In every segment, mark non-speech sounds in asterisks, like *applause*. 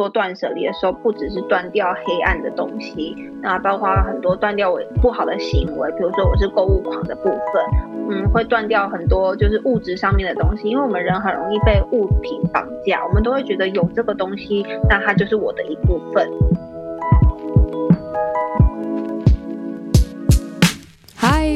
做断舍离的时候，不只是断掉黑暗的东西，那包括很多断掉我不好的行为，比如说我是购物狂的部分，嗯，会断掉很多就是物质上面的东西，因为我们人很容易被物品绑架，我们都会觉得有这个东西，那它就是我的一部分。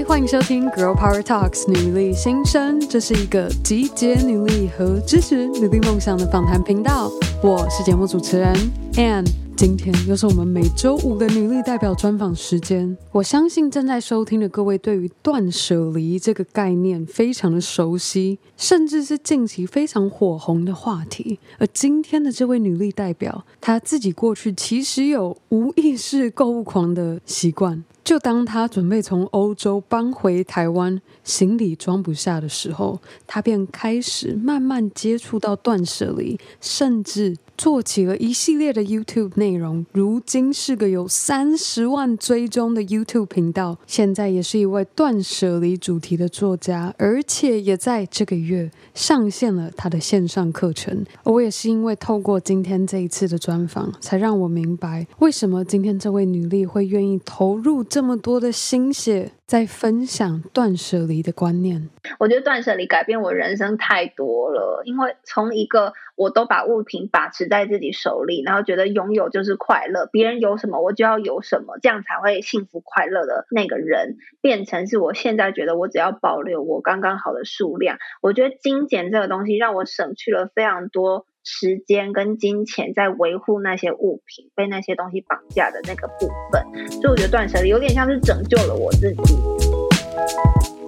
欢迎收听 Girl Power Talks 女力新生，这是一个集结女力和支持女力梦想的访谈频道。我是节目主持人 Ann，今天又是我们每周五的女力代表专访时间。我相信正在收听的各位对于断舍离这个概念非常的熟悉，甚至是近期非常火红的话题。而今天的这位女力代表，她自己过去其实有无意识购物狂的习惯。就当他准备从欧洲搬回台湾，行李装不下的时候，他便开始慢慢接触到断舍离，甚至做起了一系列的 YouTube 内容。如今是个有三十万追踪的 YouTube 频道，现在也是一位断舍离主题的作家，而且也在这个月上线了他的线上课程。我也是因为透过今天这一次的专访，才让我明白为什么今天这位女力会愿意投入。这么多的心血在分享断舍离的观念，我觉得断舍离改变我人生太多了。因为从一个我都把物品把持在自己手里，然后觉得拥有就是快乐，别人有什么我就要有什么，这样才会幸福快乐的那个人，变成是我现在觉得我只要保留我刚刚好的数量。我觉得精简这个东西让我省去了非常多。时间跟金钱在维护那些物品，被那些东西绑架的那个部分，所以我觉得断舍离有点像是拯救了我自己。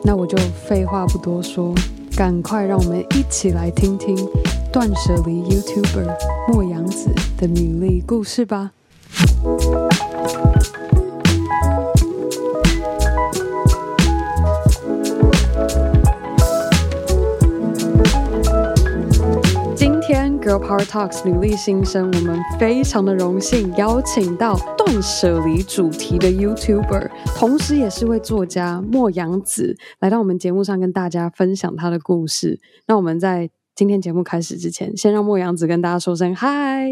那我就废话不多说，赶快让我们一起来听听断舍离 YouTuber 莫阳子的女力故事吧。今天 Girl Power Talks 女力新生，我们非常的荣幸邀请到断舍离主题的 YouTuber，同时也是位作家莫阳子来到我们节目上跟大家分享他的故事。那我们在今天节目开始之前，先让莫阳子跟大家说声嗨。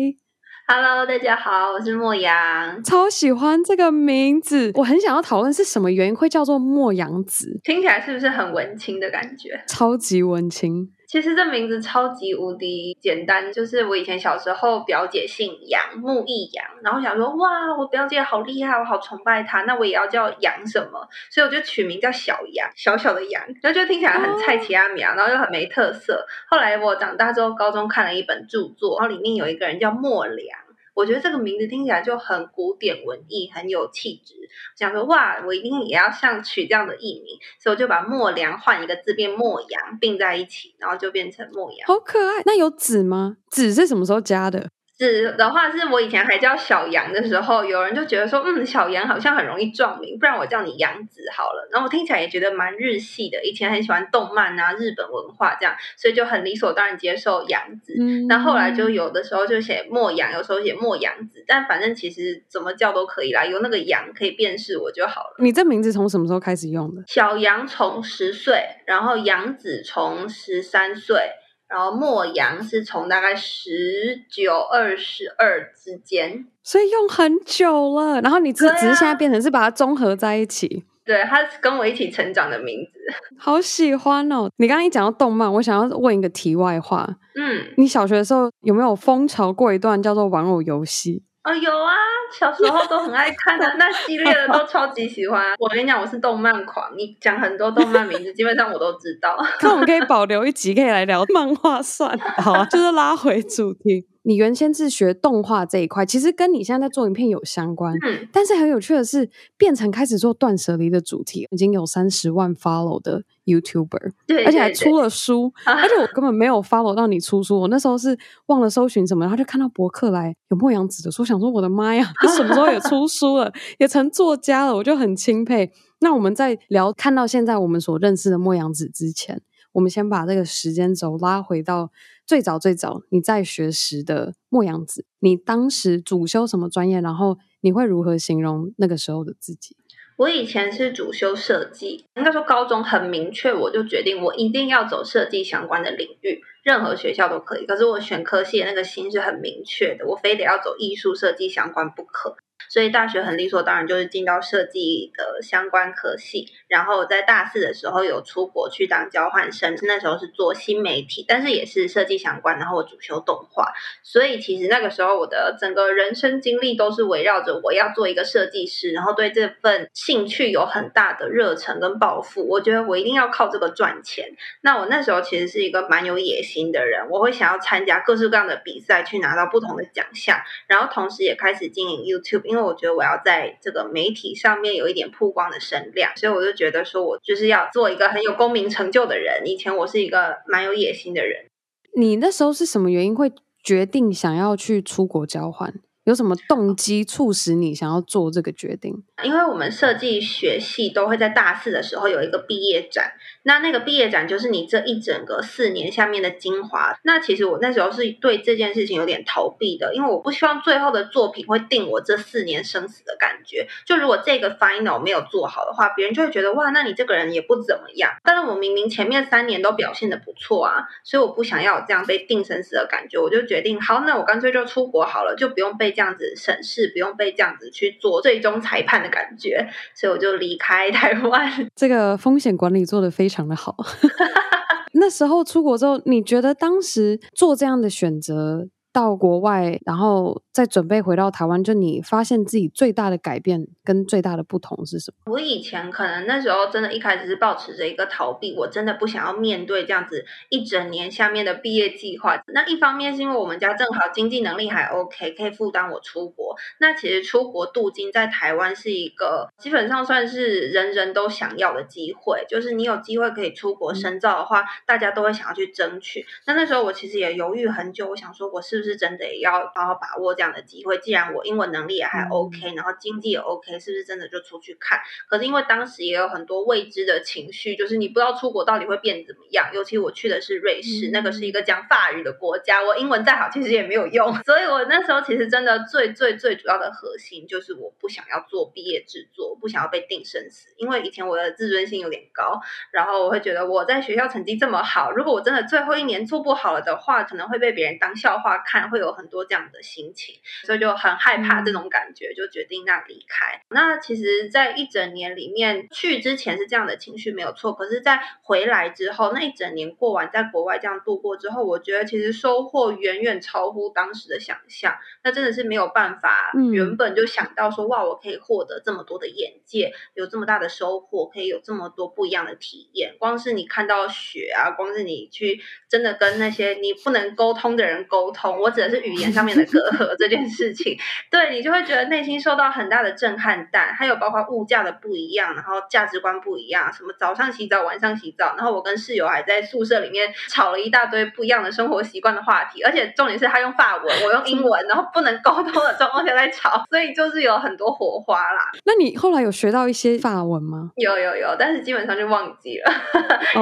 Hello，大家好，我是莫阳，超喜欢这个名字，我很想要讨论是什么原因会叫做莫阳子，听起来是不是很文青的感觉？超级文青。其实这名字超级无敌简单，就是我以前小时候表姐姓杨，木易杨，然后想说哇，我表姐好厉害，我好崇拜她，那我也要叫杨什么，所以我就取名叫小杨，小小的杨，然后就听起来很菜奇阿米啊，然后又很没特色。后来我长大之后，高中看了一本著作，然后里面有一个人叫莫良。我觉得这个名字听起来就很古典文艺，很有气质。想说哇，我一定也要像取这样的艺名，所以我就把莫良换一个字变莫阳，并在一起，然后就变成莫阳。好可爱！那有子吗？子是什么时候加的？子的话是我以前还叫小杨的时候，有人就觉得说，嗯，小杨好像很容易撞名，不然我叫你杨子好了。然后我听起来也觉得蛮日系的，以前很喜欢动漫啊，日本文化这样，所以就很理所当然接受杨子。嗯，那后来就有的时候就写莫阳，有时候写莫阳子，但反正其实怎么叫都可以啦，有那个杨可以辨识我就好了。你这名字从什么时候开始用的？小杨从十岁，然后杨子从十三岁。然后莫阳是从大概十九、二十二之间，所以用很久了。然后你只、啊、只是现在变成是把它综合在一起，对，他是跟我一起成长的名字，*laughs* 好喜欢哦。你刚刚一讲到动漫，我想要问一个题外话，嗯，你小学的时候有没有风潮过一段叫做玩偶游戏？啊、哦，有啊，小时候都很爱看的，*laughs* 那系列的都超级喜欢。我跟你讲，我是动漫狂，你讲很多动漫名字，*laughs* 基本上我都知道。那我们可以保留一集，可以来聊漫画算了，好啊，就是拉回主题。你原先是学动画这一块，其实跟你现在在做影片有相关。嗯，但是很有趣的是，变成开始做断舍离的主题，已经有三十万 follow 的 YouTuber，对，对，而且还出了书，而且我根本没有 follow 到你出书，我那时候是忘了搜寻什么，然后就看到博客来有莫阳子的书，想说我的妈呀，你什么时候也出书了，*laughs* 也成作家了，我就很钦佩。那我们在聊看到现在我们所认识的莫阳子之前，我们先把这个时间轴拉回到。最早最早你在学时的莫阳子，你当时主修什么专业？然后你会如何形容那个时候的自己？我以前是主修设计，应该说高中很明确，我就决定我一定要走设计相关的领域。任何学校都可以。可是我选科系的那个心是很明确的，我非得要走艺术设计相关不可。所以大学很理所当然就是进到设计的相关科系，然后在大四的时候有出国去当交换生，那时候是做新媒体，但是也是设计相关，然后我主修动画，所以其实那个时候我的整个人生经历都是围绕着我要做一个设计师，然后对这份兴趣有很大的热忱跟抱负，我觉得我一定要靠这个赚钱。那我那时候其实是一个蛮有野心的人，我会想要参加各式各样的比赛，去拿到不同的奖项，然后同时也开始经营 YouTube。因为我觉得我要在这个媒体上面有一点曝光的声量，所以我就觉得说我就是要做一个很有功名成就的人。以前我是一个蛮有野心的人。你那时候是什么原因会决定想要去出国交换？有什么动机促使你想要做这个决定？因为我们设计学系都会在大四的时候有一个毕业展，那那个毕业展就是你这一整个四年下面的精华。那其实我那时候是对这件事情有点逃避的，因为我不希望最后的作品会定我这四年生死的感觉。就如果这个 final 没有做好的话，别人就会觉得哇，那你这个人也不怎么样。但是我明明前面三年都表现的不错啊，所以我不想要有这样被定生死的感觉，我就决定好，那我干脆就出国好了，就不用被。这样子审视，不用被这样子去做最终裁判的感觉，所以我就离开台湾。这个风险管理做的非常的好。*laughs* 那时候出国之后，你觉得当时做这样的选择？到国外，然后再准备回到台湾，就你发现自己最大的改变跟最大的不同是什么？我以前可能那时候真的一开始是抱持着一个逃避，我真的不想要面对这样子一整年下面的毕业计划。那一方面是因为我们家正好经济能力还 OK，可以负担我出国。那其实出国镀金在台湾是一个基本上算是人人都想要的机会，就是你有机会可以出国深造的话，嗯、大家都会想要去争取。那那时候我其实也犹豫很久，我想说我是不是。是真的也要好好把握这样的机会。既然我英文能力也还 OK，嗯，然后经济也 OK，是不是真的就出去看？可是因为当时也有很多未知的情绪，就是你不知道出国到底会变怎么样。尤其我去的是瑞士，嗯，那个是一个讲法语的国家，我英文再好其实也没有用。所以我那时候其实真的最最最主要的核心就是我不想要做毕业制作，不想要被定生死。因为以前我的自尊心有点高，然后我会觉得我在学校成绩这么好，如果我真的最后一年做不好了的话，可能会被别人当笑话看。看会有很多这样的心情，所以就很害怕这种感觉，就决定那离开。那其实，在一整年里面，去之前是这样的情绪没有错，可是，在回来之后，那一整年过完，在国外这样度过之后，我觉得其实收获远远超乎当时的想象。那真的是没有办法，原本就想到说，哇，我可以获得这么多的眼界，有这么大的收获，可以有这么多不一样的体验。光是你看到雪啊，光是你去真的跟那些你不能沟通的人沟通。我指的是语言上面的隔阂这件事情，*laughs* 对，你就会觉得内心受到很大的震撼。但还有包括物价的不一样，然后价值观不一样，什么早上洗澡，晚上洗澡，然后我跟室友还在宿舍里面吵了一大堆不一样的生活习惯的话题，而且重点是他用法文，我用英文，然后不能沟通的状况下在吵，所以就是有很多火花啦。那你后来有学到一些法文吗？有有有，但是基本上就忘记了。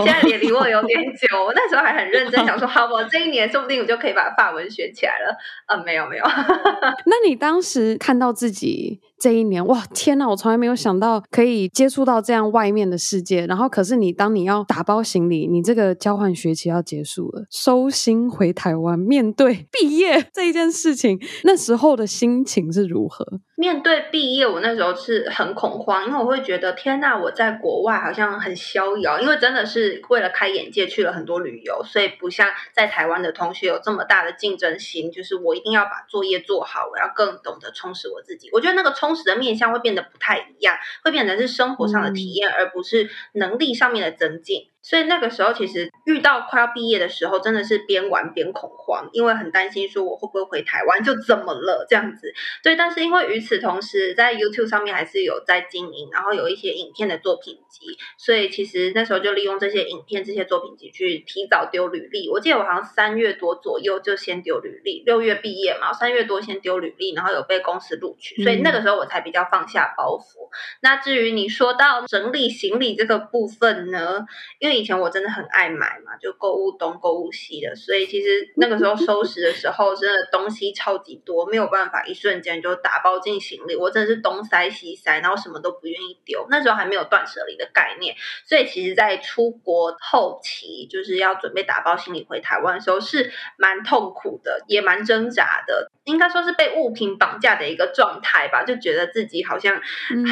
现在也离我有点久，我那时候还很认真想说，好，我这一年说不定我就可以把法文学起来了。呃、嗯，没有没有。*laughs* 那你当时看到自己这一年，哇，天哪！我从来没有想到可以接触到这样外面的世界。然后，可是你当你要打包行李，你这个交换学期要结束了，收心回台湾，面对 *laughs* 毕业这一件事情，那时候的心情是如何？面对毕业，我那时候是很恐慌，因为我会觉得天呐，我在国外好像很逍遥，因为真的是为了开眼界去了很多旅游，所以不像在台湾的同学有这么大的竞争心，就是我一定要把作业做好，我要更懂得充实我自己。我觉得那个充实的面向会变得不太一样，会变成是生活上的体验，嗯、而不是能力上面的增进。所以那个时候，其实遇到快要毕业的时候，真的是边玩边恐慌，因为很担心说我会不会回台湾就怎么了这样子。对，但是因为与此同时，在 YouTube 上面还是有在经营，然后有一些影片的作品集，所以其实那时候就利用这些影片、这些作品集去提早丢履历。我记得我好像三月多左右就先丢履历，六月毕业嘛，三月多先丢履历，然后有被公司录取，所以那个时候我才比较放下包袱。嗯、那至于你说到整理行李这个部分呢，因为为以前我真的很爱买嘛，就购物东购物西的，所以其实那个时候收拾的时候，真的东西超级多，没有办法一瞬间就打包进行李。我真的是东塞西塞，然后什么都不愿意丢。那时候还没有断舍离的概念，所以其实，在出国后期，就是要准备打包行李回台湾的时候，是蛮痛苦的，也蛮挣扎的，应该说是被物品绑架的一个状态吧，就觉得自己好像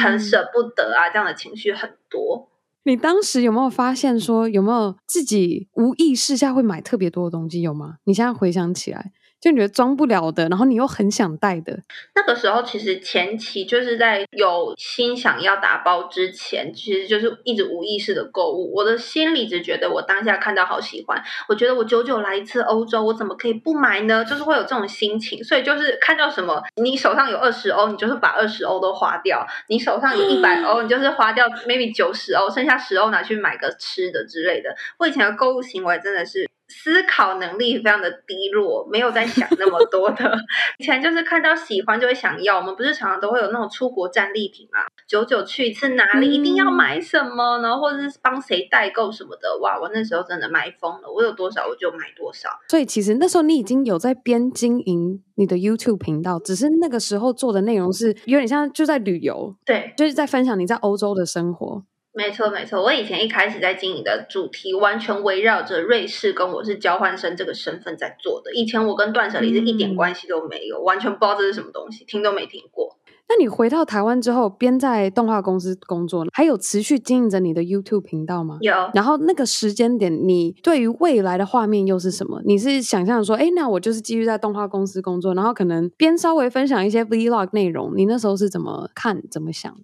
很舍不得啊，这样的情绪很多。你当时有没有发现说，有没有自己无意识下会买特别多的东西？有吗？你现在回想起来。就你觉得装不了的，然后你又很想带的。那个时候，其实前期就是在有心想要打包之前，其实就是一直无意识的购物。我的心里只觉得，我当下看到好喜欢，我觉得我久久来一次欧洲，我怎么可以不买呢？就是会有这种心情。所以就是看到什么，你手上有二十欧，你就是把二十欧都花掉；你手上有一百欧，你就是花掉 maybe 九十欧，剩下十欧拿去买个吃的之类的。我以前的购物行为真的是。思考能力非常的低落，没有在想那么多的。*laughs* 以前就是看到喜欢就会想要，我们不是常常都会有那种出国战利品嘛？久久去一次哪里一定要买什么，然后或者是帮谁代购什么的。哇，我那时候真的买疯了，我有多少我就买多少。所以其实那时候你已经有在边经营你的 YouTube 频道，只是那个时候做的内容是有点像就在旅游，对，就是在分享你在欧洲的生活。没错，没错。我以前一开始在经营的主题，完全围绕着瑞士跟我是交换生这个身份在做的。以前我跟断舍离是一点关系都没有，嗯、完全不知道这是什么东西，听都没听过。那你回到台湾之后，边在动画公司工作，还有持续经营着你的 YouTube 频道吗？有。然后那个时间点，你对于未来的画面又是什么？你是想象说，哎，那我就是继续在动画公司工作，然后可能边稍微分享一些 Vlog 内容。你那时候是怎么看、怎么想的？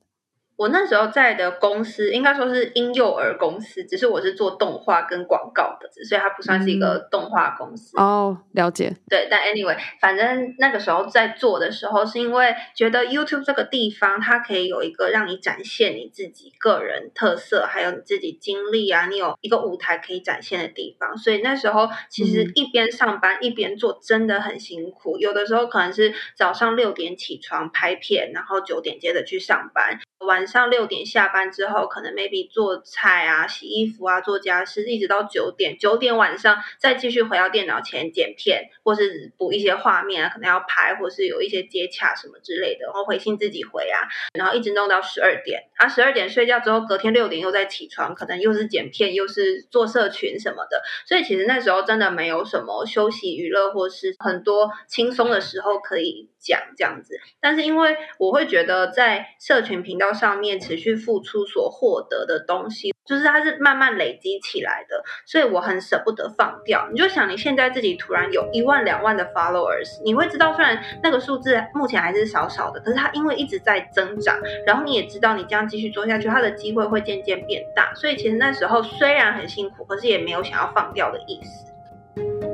我那时候在的公司应该说是婴幼儿公司，只是我是做动画跟广告的，所以它不算是一个动画公司。嗯、哦，了解。对，但 anyway，反正那个时候在做的时候，是因为觉得 YouTube 这个地方它可以有一个让你展现你自己个人特色，还有你自己经历啊，你有一个舞台可以展现的地方。所以那时候其实一边上班、嗯、一边做真的很辛苦，有的时候可能是早上六点起床拍片，然后九点接着去上班。晚上六点下班之后，可能 maybe 做菜啊、洗衣服啊、做家事，一直到九点。九点晚上再继续回到电脑前剪片，或是补一些画面啊，可能要拍，或是有一些接洽什么之类的，然后回信自己回啊，然后一直弄到十二点。啊，十二点睡觉之后，隔天六点又再起床，可能又是剪片，又是做社群什么的。所以其实那时候真的没有什么休息娱乐，或是很多轻松的时候可以讲这样子。但是因为我会觉得在社群频道。上面持续付出所获得的东西，就是它是慢慢累积起来的，所以我很舍不得放掉。你就想你现在自己突然有一万两万的 followers，你会知道虽然那个数字目前还是少少的，可是它因为一直在增长，然后你也知道你这样继续做下去，它的机会会渐渐变大。所以其实那时候虽然很辛苦，可是也没有想要放掉的意思。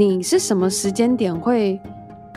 你是什么时间点会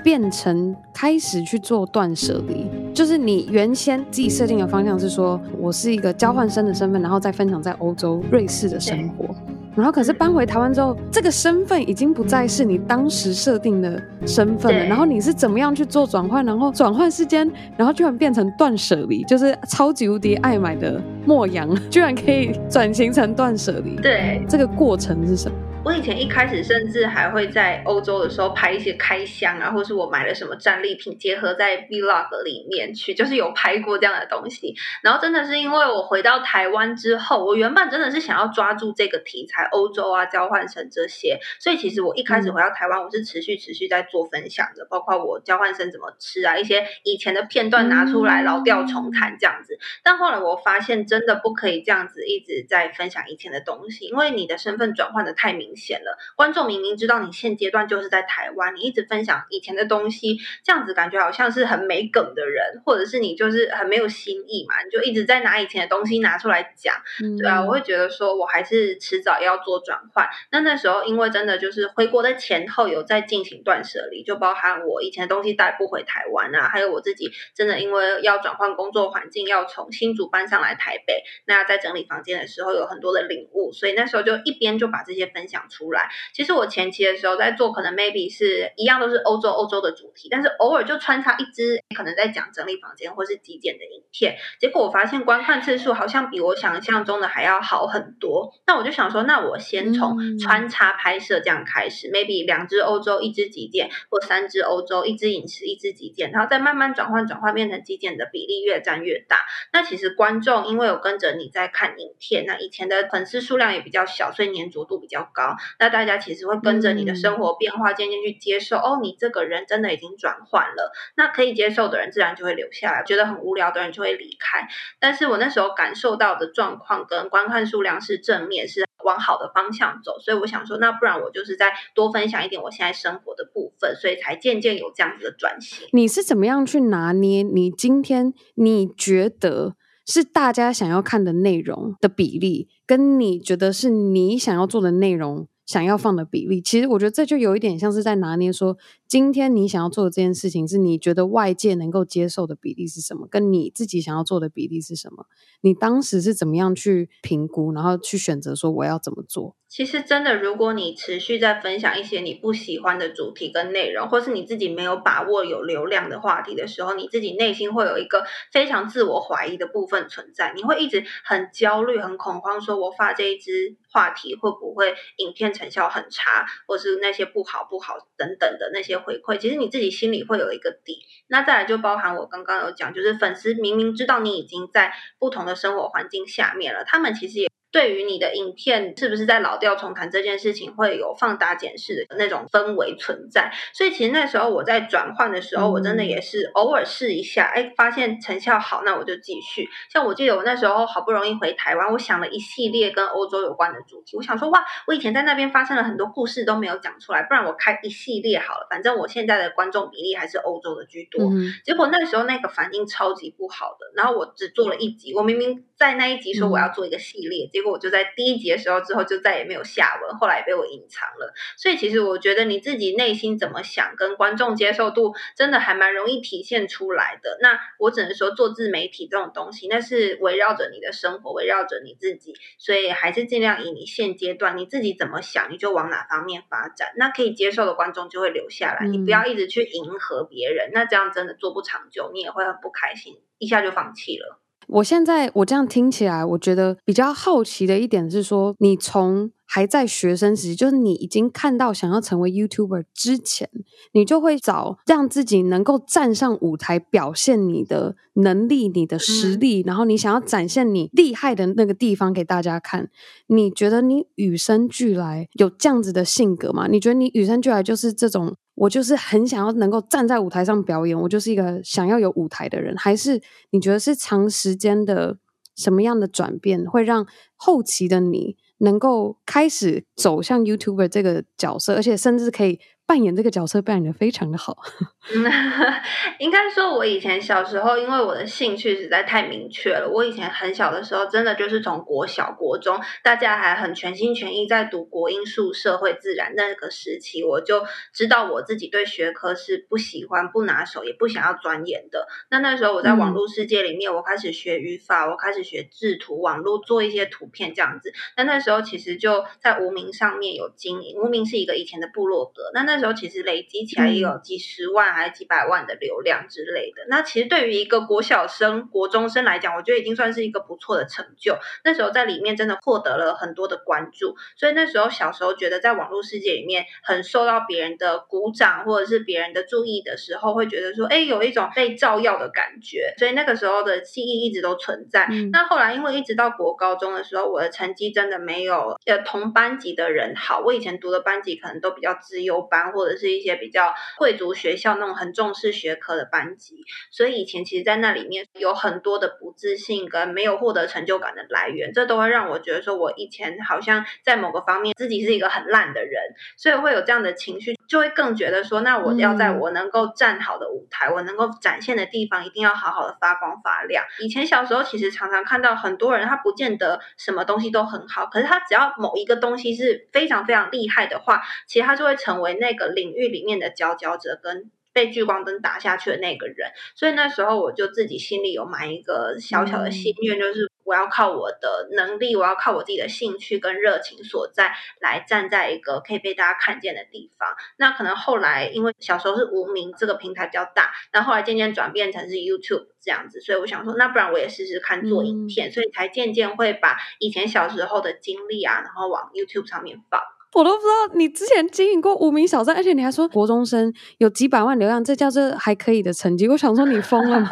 变成开始去做断舍离？就是你原先自己设定的方向是说，我是一个交换生的身份，然后再分享在欧洲瑞士的生活。然后可是搬回台湾之后，这个身份已经不再是你当时设定的身份了。然后你是怎么样去做转换？然后转换时间，然后居然变成断舍离，就是超级无敌爱买的莫阳，居然可以转型成断舍离。对，这个过程是什么？我以前一开始甚至还会在欧洲的时候拍一些开箱啊，或是我买了什么战利品，结合在 Vlog 里面去，就是有拍过这样的东西。然后真的是因为我回到台湾之后，我原本真的是想要抓住这个题材，欧洲啊、交换生这些，所以其实我一开始回到台湾，我是持续持续在做分享的，包括我交换生怎么吃啊，一些以前的片段拿出来老调重弹这样子。但后来我发现，真的不可以这样子一直在分享以前的东西，因为你的身份转换的太明显。显了，观众明明知道你现阶段就是在台湾，你一直分享以前的东西，这样子感觉好像是很没梗的人，或者是你就是很没有新意嘛，你就一直在拿以前的东西拿出来讲，嗯、对啊，我会觉得说我还是迟早要做转换。那那时候因为真的就是回国的前后有在进行断舍离，就包含我以前的东西带不回台湾啊，还有我自己真的因为要转换工作环境，要从新竹搬上来台北，那在整理房间的时候有很多的领悟，所以那时候就一边就把这些分享讲出来。其实我前期的时候在做，可能 maybe 是一样都是欧洲欧洲的主题，但是偶尔就穿插一支可能在讲整理房间或是极简的影片，结果我发现观看次数好像比我想象中的还要好很多。那我就想说，那我先从穿插拍摄这样开始，嗯，maybe 两支欧洲一支极简，或三支欧洲一支饮食一支极简，然后再慢慢转换转换变成极简的比例越占越大。那其实观众因为有跟着你在看影片，那以前的粉丝数量也比较小，所以粘着度比较高。那大家其实会跟着你的生活变化，渐渐去接受。哦，你这个人真的已经转换了。那可以接受的人自然就会留下来，觉得很无聊的人就会离开。但是我那时候感受到的状况跟观看数量是正面，是往好的方向走。所以我想说，那不然我就是再多分享一点我现在生活的部分，所以才渐渐有这样子的转型。你是怎么样去拿捏？你今天你觉得？是大家想要看的内容的比例，跟你觉得是你想要做的内容想要放的比例，其实我觉得这就有一点像是在拿捏说，今天你想要做的这件事情，是你觉得外界能够接受的比例是什么，跟你自己想要做的比例是什么？你当时是怎么样去评估，然后去选择说我要怎么做？其实真的，如果你持续在分享一些你不喜欢的主题跟内容，或是你自己没有把握有流量的话题的时候，你自己内心会有一个非常自我怀疑的部分存在，你会一直很焦虑、很恐慌，说我发这一支话题会不会影片成效很差，或是那些不好不好等等的那些回馈，其实你自己心里会有一个底。那再来就包含我刚刚有讲，就是粉丝明明知道你已经在不同的生活环境下面了，他们其实也。对于你的影片是不是在老调重弹这件事情，会有放大检视的那种氛围存在。所以其实那时候我在转换的时候，我真的也是偶尔试一下，哎，发现成效好，那我就继续。像我记得我那时候好不容易回台湾，我想了一系列跟欧洲有关的主题。我想说，哇，我以前在那边发生了很多故事都没有讲出来，不然我开一系列好了。反正我现在的观众比例还是欧洲的居多。结果那时候那个反应超级不好的，然后我只做了一集，我明明在那一集说我要做一个系列，结果我就在第一集的时候之后就再也没有下文，后来也被我隐藏了。所以其实我觉得你自己内心怎么想，跟观众接受度真的还蛮容易体现出来的。那我只能说做自媒体这种东西，那是围绕着你的生活，围绕着你自己，所以还是尽量以你现阶段你自己怎么想，你就往哪方面发展。那可以接受的观众就会留下来，你不要一直去迎合别人，那这样真的做不长久，你也会很不开心，一下就放弃了。我现在我这样听起来，我觉得比较好奇的一点是说，你从还在学生时期，就是你已经看到想要成为 YouTuber 之前，你就会找让自己能够站上舞台表现你的能力、你的实力，嗯、然后你想要展现你厉害的那个地方给大家看。你觉得你与生俱来有这样子的性格吗？你觉得你与生俱来就是这种？我就是很想要能够站在舞台上表演，我就是一个想要有舞台的人，还是你觉得是长时间的什么样的转变，会让后期的你能够开始走向 YouTuber 这个角色，而且甚至可以。扮演这个角色扮演的非常的好。*laughs* 应该说，我以前小时候，因为我的兴趣实在太明确了。我以前很小的时候，真的就是从国小、国中，大家还很全心全意在读国英数社会自然那个时期，我就知道我自己对学科是不喜欢、不拿手，也不想要钻研的。那那时候我在网络世界里面，我开始学语法，我开始学制图，网络做一些图片这样子。那那时候其实就在无名上面有经营，无名是一个以前的部落格。那那时候其实累积起来也有几十万还是几百万的流量之类的。那其实对于一个国小生、国中生来讲，我觉得已经算是一个不错的成就。那时候在里面真的获得了很多的关注，所以那时候小时候觉得在网络世界里面很受到别人的鼓掌或者是别人的注意的时候，会觉得说，哎，有一种被照耀的感觉。所以那个时候的记忆一直都存在。嗯。那后来因为一直到国高中的时候，我的成绩真的没有呃同班级的人好。我以前读的班级可能都比较资优班。或者是一些比较贵族学校那种很重视学科的班级，所以以前其实，在那里面有很多的不自信跟没有获得成就感的来源，这都会让我觉得说，我以前好像在某个方面自己是一个很烂的人，所以会有这样的情绪，就会更觉得说，那我要在我能够站好的舞台，我能够展现的地方，一定要好好的发光发亮。以前小时候其实常常看到很多人，他不见得什么东西都很好，可是他只要某一个东西是非常非常厉害的话，其实他就会成为那个。领域里面的佼佼者跟被聚光灯打下去的那个人，所以那时候我就自己心里有埋一个小小的心愿，就是我要靠我的能力，我要靠我自己的兴趣跟热情所在，来站在一个可以被大家看见的地方。那可能后来因为小时候是无名，这个平台比较大，那后后来渐渐转变成是 YouTube 这样子，所以我想说，那不然我也试试看做影片，嗯、所以才渐渐会把以前小时候的经历啊，然后往 YouTube 上面放。我都不知道你之前经营过无名小站，而且你还说国中生有几百万流量，这叫做还可以的成绩。我想说你疯了吗？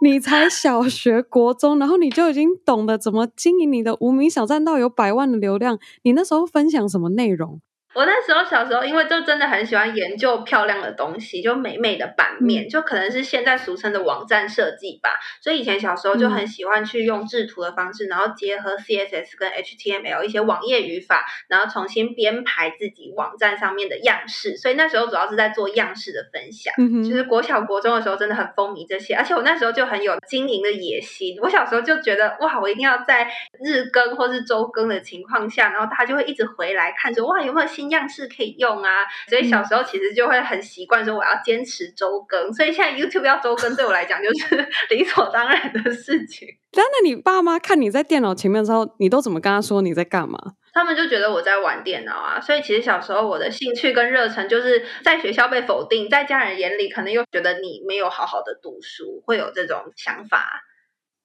你才小学、国中，然后你就已经懂得怎么经营你的无名小站到有百万的流量。你那时候分享什么内容？我那时候小时候，因为就真的很喜欢研究漂亮的东西，就美美的版面，就可能是现在俗称的网站设计吧。所以以前小时候就很喜欢去用制图的方式，然后结合 CSS 跟 HTML 一些网页语法，然后重新编排自己网站上面的样式。所以那时候主要是在做样式的分享。嗯，就是国小国中的时候真的很风靡这些，而且我那时候就很有经营的野心。我小时候就觉得哇，我一定要在日更或是周更的情况下，然后大家就会一直回来看说哇，有没有新新样式可以用啊，所以小时候其实就会很习惯说我要坚持周更，所以现在 YouTube 要周更对我来讲就是理所当然的事情。那 *laughs* 那你爸妈看你在电脑前面的时候，你都怎么跟他说你在干嘛？他们就觉得我在玩电脑啊，所以其实小时候我的兴趣跟热忱就是在学校被否定，在家人眼里可能又觉得你没有好好的读书，会有这种想法。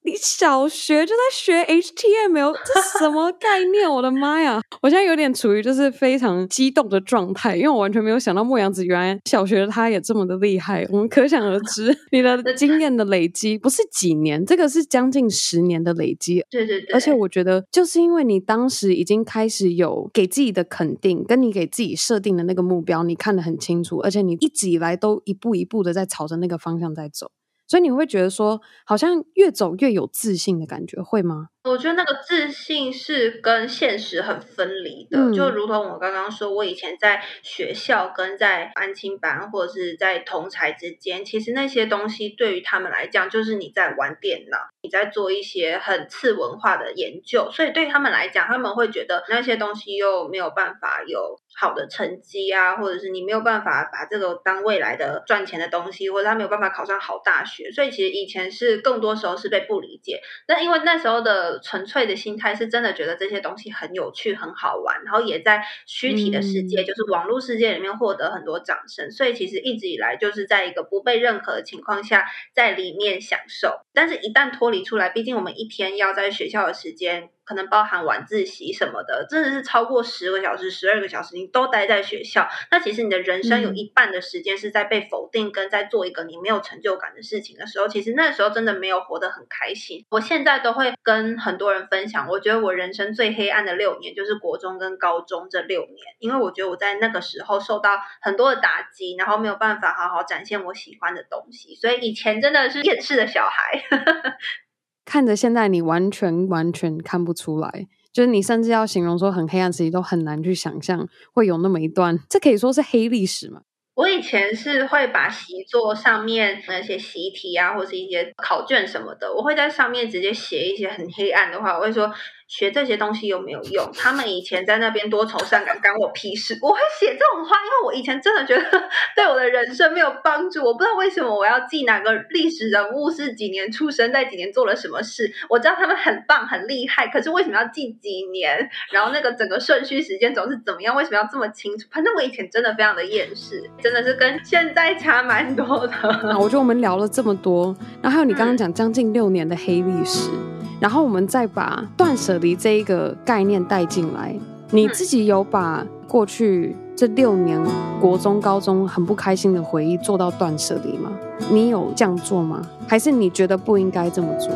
你小学就在学 HTML，这什么概念？我的妈呀！我现在有点处于就是非常激动的状态，因为我完全没有想到末羊子原来小学他也这么的厉害。我们可想而知，*laughs* 你的经验的累积不是几年，这个是将近十年的累积。对对对。而且我觉得，就是因为你当时已经开始有给自己的肯定，跟你给自己设定的那个目标，你看得很清楚，而且你一直以来都一步一步的在朝着那个方向在走。所以你会觉得说，好像越走越有自信的感觉，会吗？我觉得那个自信是跟现实很分离的，嗯、就如同我刚刚说，我以前在学校跟在安亲班或者是在同才之间，其实那些东西对于他们来讲，就是你在玩电脑，你在做一些很次文化的研究，所以对于他们来讲，他们会觉得那些东西又没有办法有好的成绩啊，或者是你没有办法把这个当未来的赚钱的东西，或者他没有办法考上好大学，所以其实以前是更多时候是被不理解，但因为那时候的。纯粹的心态是真的觉得这些东西很有趣、很好玩，然后也在虚体的世界，嗯、就是网络世界里面获得很多掌声，所以其实一直以来就是在一个不被认可的情况下，在里面享受。但是，一旦脱离出来，毕竟我们一天要在学校的时间。可能包含晚自习什么的，真的是超过十个小时、十二个小时，你都待在学校。那其实你的人生有一半的时间是在被否定，跟在做一个你没有成就感的事情的时候，其实那时候真的没有活得很开心。我现在都会跟很多人分享，我觉得我人生最黑暗的六年就是国中跟高中这六年，因为我觉得我在那个时候受到很多的打击，然后没有办法好好展现我喜欢的东西，所以以前真的是厌世的小孩。*laughs* 看着现在，你完全完全看不出来，就是你甚至要形容说很黑暗，自己都很难去想象会有那么一段，这可以说是黑历史嘛。我以前是会把习作上面那些习题啊，或是一些考卷什么的，我会在上面直接写一些很黑暗的话，我会说。学这些东西有没有用？他们以前在那边多愁善感，干我屁事！我会写这种话，因为我以前真的觉得 *laughs* 对我的人生没有帮助。我不知道为什么我要记哪个历史人物是几年出生，在几年做了什么事。我知道他们很棒很厉害，可是为什么要记几年？然后那个整个顺序时间总是怎么样？为什么要这么清楚？反正我以前真的非常的厌世，真的是跟现在差蛮多的。我觉得我们聊了这么多，然后还有你刚刚讲将近六年的黑历史。嗯然后我们再把断舍离这一个概念带进来，你自己有把过去这六年国中、高中很不开心的回忆做到断舍离吗？你有这样做吗？还是你觉得不应该这么做？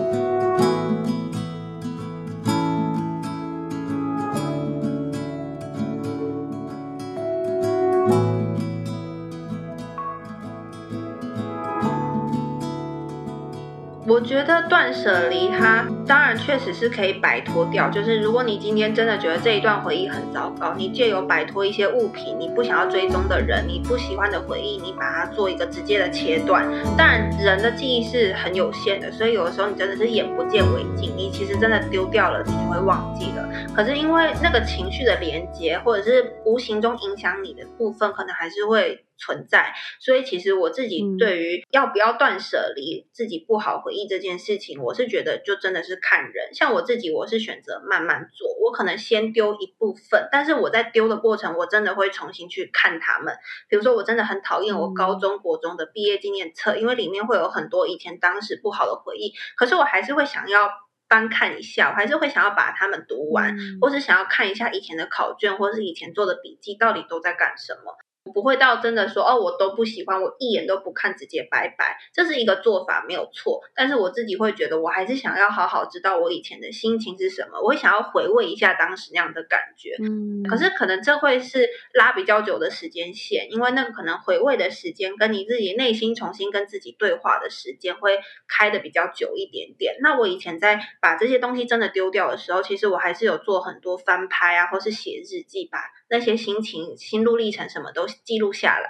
得断舍离，它当然确实是可以摆脱掉。就是如果你今天真的觉得这一段回忆很糟糕，你借由摆脱一些物品，你不想要追踪的人，你不喜欢的回忆，你把它做一个直接的切断。当然，人的记忆是很有限的，所以有的时候你真的是眼不见为净，你其实真的丢掉了，你就会忘记了。可是因为那个情绪的连接，或者是无形中影响你的部分，可能还是会。存在。所以其实我自己对于要不要断舍离自己不好回忆这件事情，我是觉得就真的是看人。像我自己，我是选择慢慢做，我可能先丢一部分，但是我在丢的过程，我真的会重新去看他们。比如说，我真的很讨厌我高中国中的毕业纪念册，因为里面会有很多以前当时不好的回忆，可是我还是会想要。翻看一下，我还是会想要把它们读完，嗯、或是想要看一下以前的考卷，或是以前做的笔记到底都在干什么。不会到真的说哦，我都不喜欢，我一眼都不看，直接拜拜，这是一个做法没有错。但是我自己会觉得，我还是想要好好知道我以前的心情是什么，我会想要回味一下当时那样的感觉。嗯，可是可能这会是拉比较久的时间线，因为那个可能回味的时间跟你自己内心重新跟自己对话的时间会开的比较久一点点。那我以前在把这些东西真的丢掉的时候，其实我还是有做很多翻拍啊，或是写日记把。那些心情、心路历程什么都记录下来，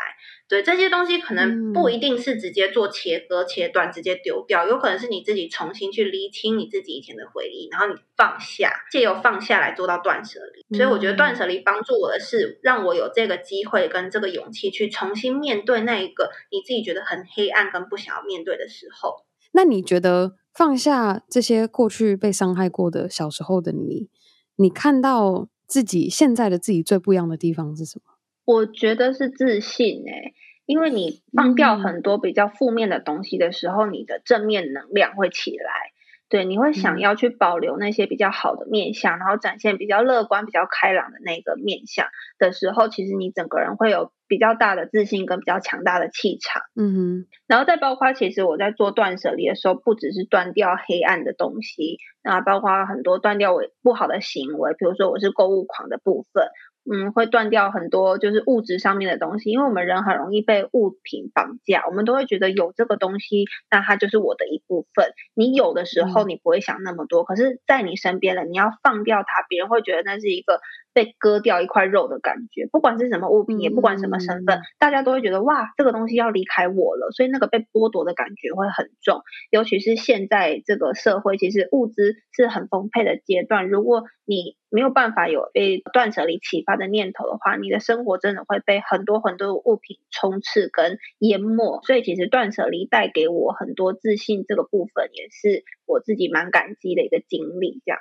对，这些东西可能不一定是直接做切割、切断、直接丢掉，有可能是你自己重新去厘清你自己以前的回忆，然后你放下，借由放下来做到断舍离。所以我觉得断舍离帮助我的是，让我有这个机会跟这个勇气去重新面对那一个你自己觉得很黑暗跟不想要面对的时候。那你觉得放下这些过去被伤害过的小时候的你，你看到？自己现在的自己最不一样的地方是什么？我觉得是自信欸，因为你放掉很多比较负面的东西的时候，你的正面能量会起来。对，你会想要去保留那些比较好的面相，然后展现比较乐观、比较开朗的那个面相的时候，其实你整个人会有比较大的自信跟比较强大的气场。嗯哼，然后再包括，其实我在做断舍离的时候，不只是断掉黑暗的东西，那包括很多断掉我不好的行为，比如说我是购物狂的部分。嗯，会断掉很多就是物质上面的东西，因为我们人很容易被物品绑架，我们都会觉得有这个东西，那它就是我的一部分。你有的时候你不会想那么多，嗯、可是在你身边了，你要放掉它，别人会觉得那是一个。被割掉一块肉的感觉，不管是什么物品，也不管什么身份，嗯、大家都会觉得哇，这个东西要离开我了，所以那个被剥夺的感觉会很重。尤其是现在这个社会，其实物资是很丰沛的阶段，如果你没有办法有被断舍离启发的念头的话，你的生活真的会被很多很多物品充斥跟淹没。所以其实断舍离带给我很多自信，这个部分也是我自己蛮感激的一个经历，这样。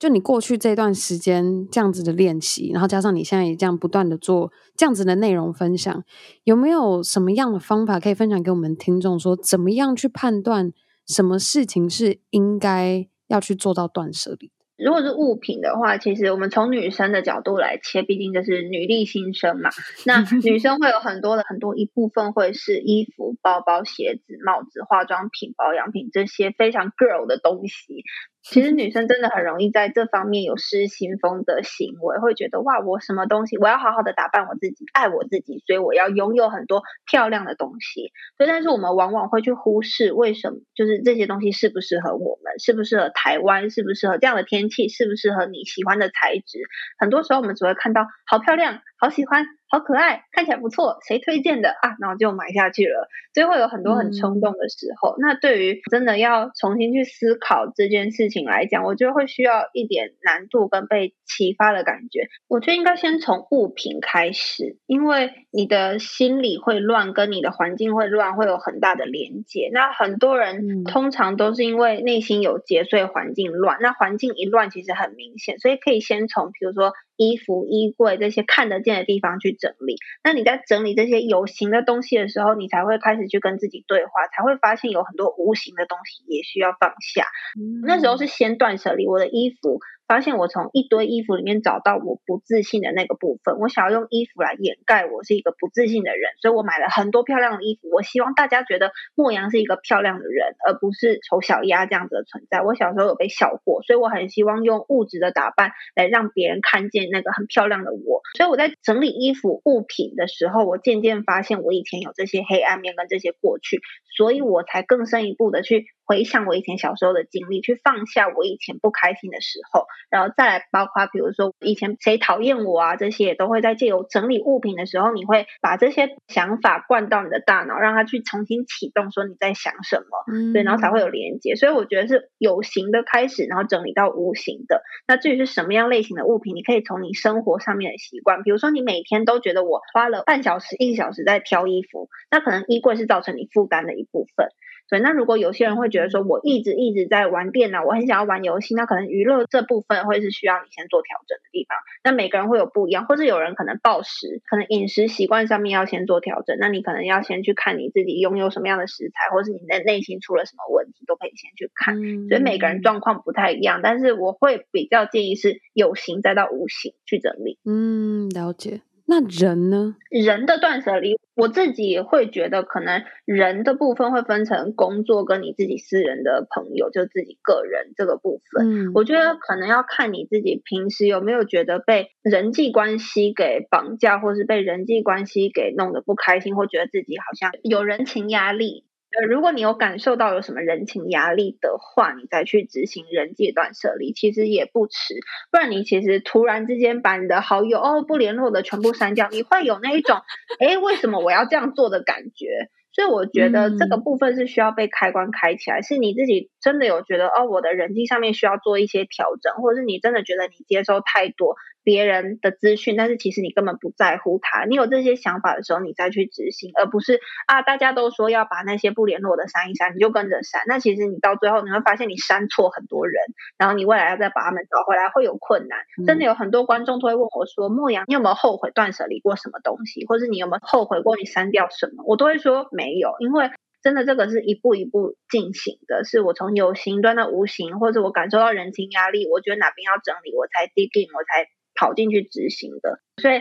就你过去这段时间这样子的练习，然后加上你现在也这样不断的做这样子的内容分享，有没有什么样的方法可以分享给我们听众？说怎么样去判断什么事情是应该要去做到断舍离？如果是物品的话，其实我们从女生的角度来切，毕竟这是女力新生嘛。那 *laughs* 女生会有很多的很多一部分会是衣服、包包、鞋子、帽子、化妆品、保养品这些非常 girl 的东西。其实女生真的很容易在这方面有失心疯的行为，会觉得哇，我什么东西，我要好好的打扮我自己，爱我自己，所以我要拥有很多漂亮的东西。所以，但是我们往往会去忽视为什么，就是这些东西适不适合我们，适不适合台湾，适不适合这样的天器，适不适合你喜欢的材质。很多时候我们只会看到好漂亮，好喜欢。好可爱，看起来不错，谁推荐的啊？然后就买下去了，所以会有很多很冲动的时候。嗯、那对于真的要重新去思考这件事情来讲，我觉得会需要一点难度跟被启发的感觉。我觉得应该先从物品开始，因为你的心理会乱，跟你的环境会乱，会有很大的连接。那很多人通常都是因为内心有结，所以环境乱。那环境一乱，其实很明显，所以可以先从比如说。衣服、衣柜这些看得见的地方去整理。那你在整理这些有形的东西的时候，你才会开始去跟自己对话，才会发现有很多无形的东西也需要放下。嗯、那时候是先断舍离我的衣服。发现我从一堆衣服里面找到我不自信的那个部分，我想要用衣服来掩盖我是一个不自信的人，所以我买了很多漂亮的衣服。我希望大家觉得莫阳是一个漂亮的人，而不是丑小鸭这样子的存在。我小时候有被笑过，所以我很希望用物质的打扮来让别人看见那个很漂亮的我。所以我在整理衣服物品的时候，我渐渐发现我以前有这些黑暗面跟这些过去，所以我才更深一步的去。回想我以前小时候的经历，去放下我以前不开心的时候，然后再来包括比如说以前谁讨厌我啊，这些也都会在借由整理物品的时候，你会把这些想法灌到你的大脑，让它去重新启动，说你在想什么，嗯，对，然后才会有连接。所以我觉得是有形的开始，然后整理到无形的。那至于是什么样类型的物品，你可以从你生活上面的习惯，比如说你每天都觉得我花了半小时、一个小时在挑衣服，那可能衣柜是造成你负担的一部分。对，那如果有些人会觉得说，我一直一直在玩电脑，我很想要玩游戏，那可能娱乐这部分会是需要你先做调整的地方。那每个人会有不一样，或是有人可能暴食，可能饮食习惯上面要先做调整。那你可能要先去看你自己拥有什么样的食材，或是你的内心出了什么问题，都可以先去看。所以每个人状况不太一样，但是我会比较建议是有形再到无形去整理。嗯，了解。那人呢？人的断舍离，我自己也会觉得，可能人的部分会分成工作跟你自己私人的朋友，就自己个人这个部分。嗯，我觉得可能要看你自己平时有没有觉得被人际关系给绑架，或是被人际关系给弄得不开心，或觉得自己好像有人情压力。呃，如果你有感受到有什么人情压力的话，你再去执行人际断舍离，其实也不迟。不然你其实突然之间把你的好友哦不联络的全部删掉，你会有那一种哎为什么我要这样做的感觉。所以我觉得这个部分是需要被开关开起来，是你自己真的有觉得哦我的人际上面需要做一些调整，或者是你真的觉得你接收太多。别人的资讯，但是其实你根本不在乎他。你有这些想法的时候，你再去执行，而不是啊，大家都说要把那些不联络的删一删，你就跟着删。那其实你到最后你会发现你删错很多人，然后你未来要再把他们找回来会有困难。真的有很多观众都会问我说：“牧羊，你有没有后悔断舍离过什么东西，或是你有没有后悔过你删掉什么？”我都会说没有，因为真的这个是一步一步进行的，是我从有形端到无形，或者我感受到人情压力，我觉得哪边要整理，我才 dig in，我才。跑进去执行的，所以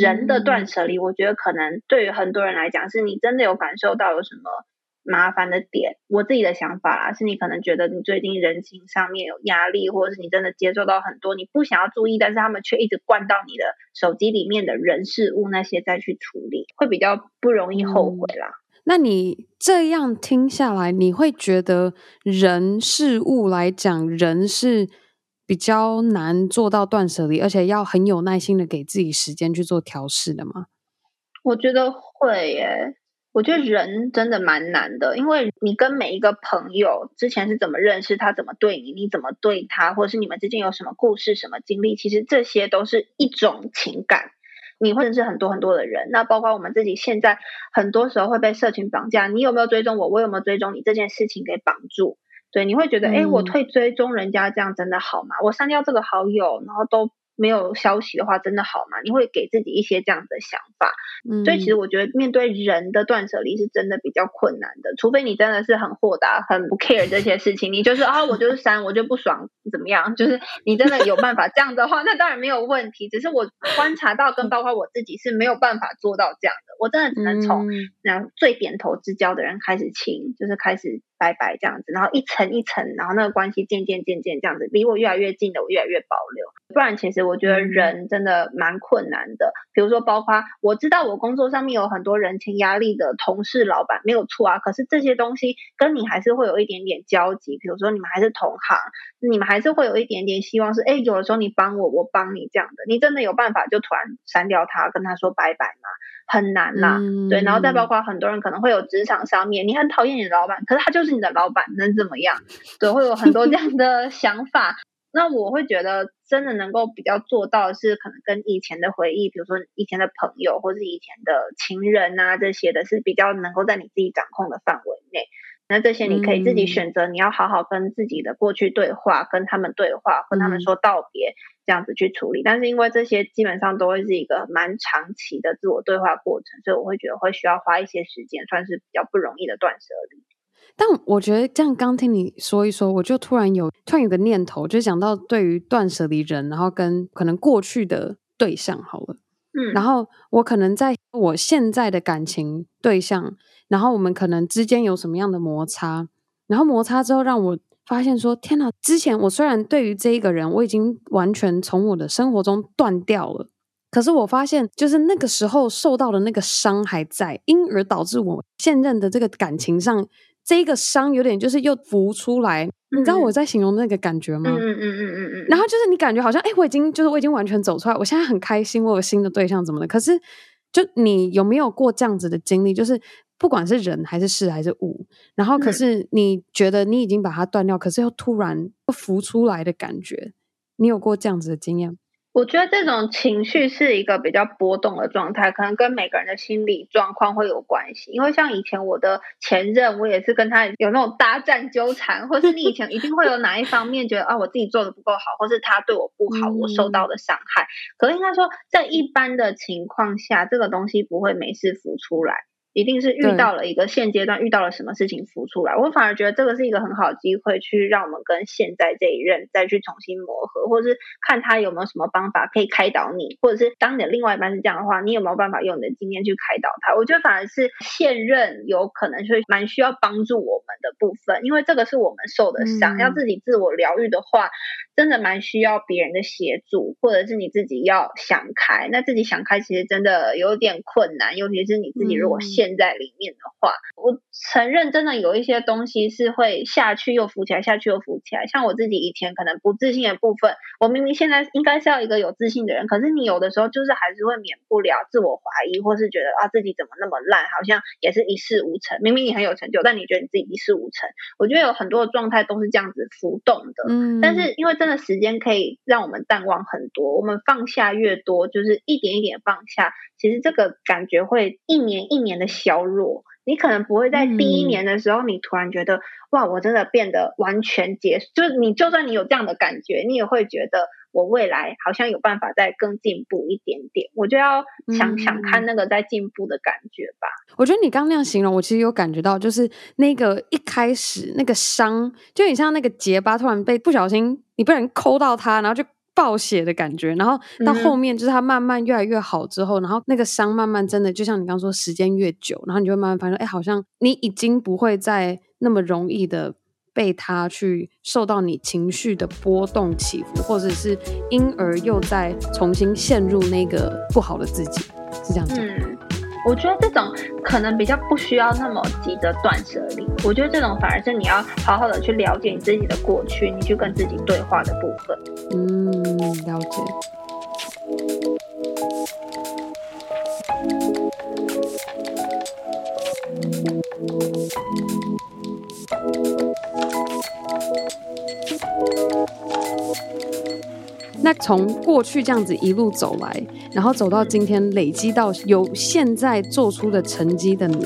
人的断舍离，我觉得可能对于很多人来讲，是你真的有感受到有什么麻烦的点。我自己的想法啦，是你可能觉得你最近人情上面有压力，或者是你真的接受到很多你不想要注意，但是他们却一直灌到你的手机里面的人事物那些再去处理，会比较不容易后悔啦。嗯，那你这样听下来，你会觉得人事物来讲，人是？比较难做到断舍离，而且要很有耐心的给自己时间去做调试的吗？我觉得会耶。我觉得人真的蛮难的，因为你跟每一个朋友之前是怎么认识，他怎么对你，你怎么对他，或者是你们之间有什么故事、什么经历，其实这些都是一种情感。你会认识很多很多的人，那包括我们自己现在很多时候会被社群绑架，你有没有追踪我，我有没有追踪你，这件事情给绑住。对，你会觉得，哎，我退追踪人家这样真的好吗？我删掉这个好友，然后都。没有消息的话，真的好吗？你会给自己一些这样的想法，嗯，所以其实我觉得面对人的断舍离是真的比较困难的，除非你真的是很豁达、很不 care 这些事情，你就是啊，我就是删，我就不爽，怎么样？就是你真的有办法这样的话，那当然没有问题。只是我观察到跟包括我自己是没有办法做到这样的，我真的只能从那最点头之交的人开始清，就是开始拜拜这样子，然后一层一层，然后那个关系渐渐渐渐这样子离我越来越近的，我越来越保留。不然其实。我觉得人真的蛮困难的，比如说，包括我知道我工作上面有很多人情压力的同事、老板没有错啊，可是这些东西跟你还是会有一点点交集。比如说，你们还是同行，你们还是会有一点点希望是，哎，有的时候你帮我，我帮你这样的。你真的有办法就突然删掉他，跟他说拜拜吗？很难啦，嗯，对。然后再包括很多人可能会有职场上面，你很讨厌你的老板，可是他就是你的老板，能怎么样？对，会有很多这样的想法。那我会觉得，真的能够比较做到的是，可能跟以前的回忆，比如说以前的朋友，或是以前的情人啊，这些的是比较能够在你自己掌控的范围内。那这些你可以自己选择，你要好好跟自己的过去对话，嗯、跟他们对话，跟他们说道别，这样子去处理。但是因为这些基本上都会是一个蛮长期的自我对话过程，所以我会觉得会需要花一些时间，算是比较不容易的断舍离。但我觉得这样刚听你说一说，我就突然有突然有个念头，就讲到对于断舍离人，然后跟可能过去的对象好了，然后我可能在我现在的感情对象，然后我们可能之间有什么样的摩擦，然后摩擦之后让我发现说，天哪！之前我虽然对于这一个人我已经完全从我的生活中断掉了，可是我发现就是那个时候受到的那个伤还在，因而导致我现任的这个感情上。这个伤有点就是又浮出来，你知道我在形容那个感觉吗？嗯嗯嗯嗯嗯嗯。然后就是你感觉好像，哎，我已经就是我已经完全走出来，我现在很开心，我有新的对象怎么的？可是，就你有没有过这样子的经历？就是不管是人还是事还是物，然后可是你觉得你已经把它断掉，可是又突然又浮出来的感觉，你有过这样子的经验？我觉得这种情绪是一个比较波动的状态，可能跟每个人的心理状况会有关系。因为像以前我的前任，我也是跟他有那种搭战纠缠，或是你以前一定会有哪一方面觉得啊，我自己做的不够好，或是他对我不好，我受到的伤害。可是应该说，在一般的情况下，这个东西不会没事浮出来。一定是遇到了一个现阶段遇到了什么事情浮出来，我反而觉得这个是一个很好的机会，去让我们跟现在这一任再去重新磨合，或者是看他有没有什么方法可以开导你，或者是当你的另外一半是这样的话，你有没有办法用你的经验去开导他？我觉得反而是现任有可能是蛮需要帮助我们的部分，因为这个是我们受的伤，要自己自我疗愈的话，真的蛮需要别人的协助，或者是你自己要想开。那自己想开其实真的有点困难，尤其是你自己如果陷在里面的话，我承认真的有一些东西是会下去又浮起来，下去又浮起来。像我自己以前可能不自信的部分，我明明现在应该是要一个有自信的人，可是你有的时候就是还是会免不了自我怀疑，或是觉得啊自己怎么那么烂，好像也是一事无成。明明你很有成就，但你觉得你自己一事无成。我觉得有很多的状态都是这样子浮动的。嗯，但是因为真的时间可以让我们淡忘很多，我们放下越多，就是一点一点放下。其实这个感觉会一年一年的削弱，你可能不会在第一年的时候，你突然觉得、嗯、哇，我真的变得完全结束。就是你就算你有这样的感觉，你也会觉得我未来好像有办法再更进步一点点。我就要想想看那个在进步的感觉吧。我觉得你刚刚那样形容，我其实有感觉到，就是那个一开始那个伤，就很像那个结疤突然被不小心你不小心抠到它，然后就。暴血的感觉，然后到后面就是他慢慢越来越好之后，嗯、然后那个伤慢慢真的就像你刚刚说，时间越久，然后你就会慢慢发现，哎，好像你已经不会再那么容易的被他去受到你情绪的波动起伏，或者是因而又再重新陷入那个不好的自己，是这样子。嗯我觉得这种可能比较不需要那么急着断舍离。我觉得这种反而是你要好好的去了解你自己的过去，你去跟自己对话的部分。嗯，了解。那从过去这样子一路走来，然后走到今天，累积到有现在做出的成绩的你，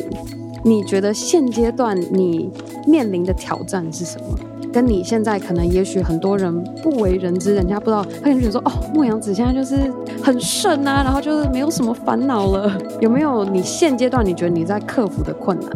你觉得现阶段你面临的挑战是什么？跟你现在可能也许很多人不为人知，人家不知道，他可能觉得说哦，牧羊子现在就是很顺啊，然后就是没有什么烦恼了。有没有你现阶段你觉得你在克服的困难？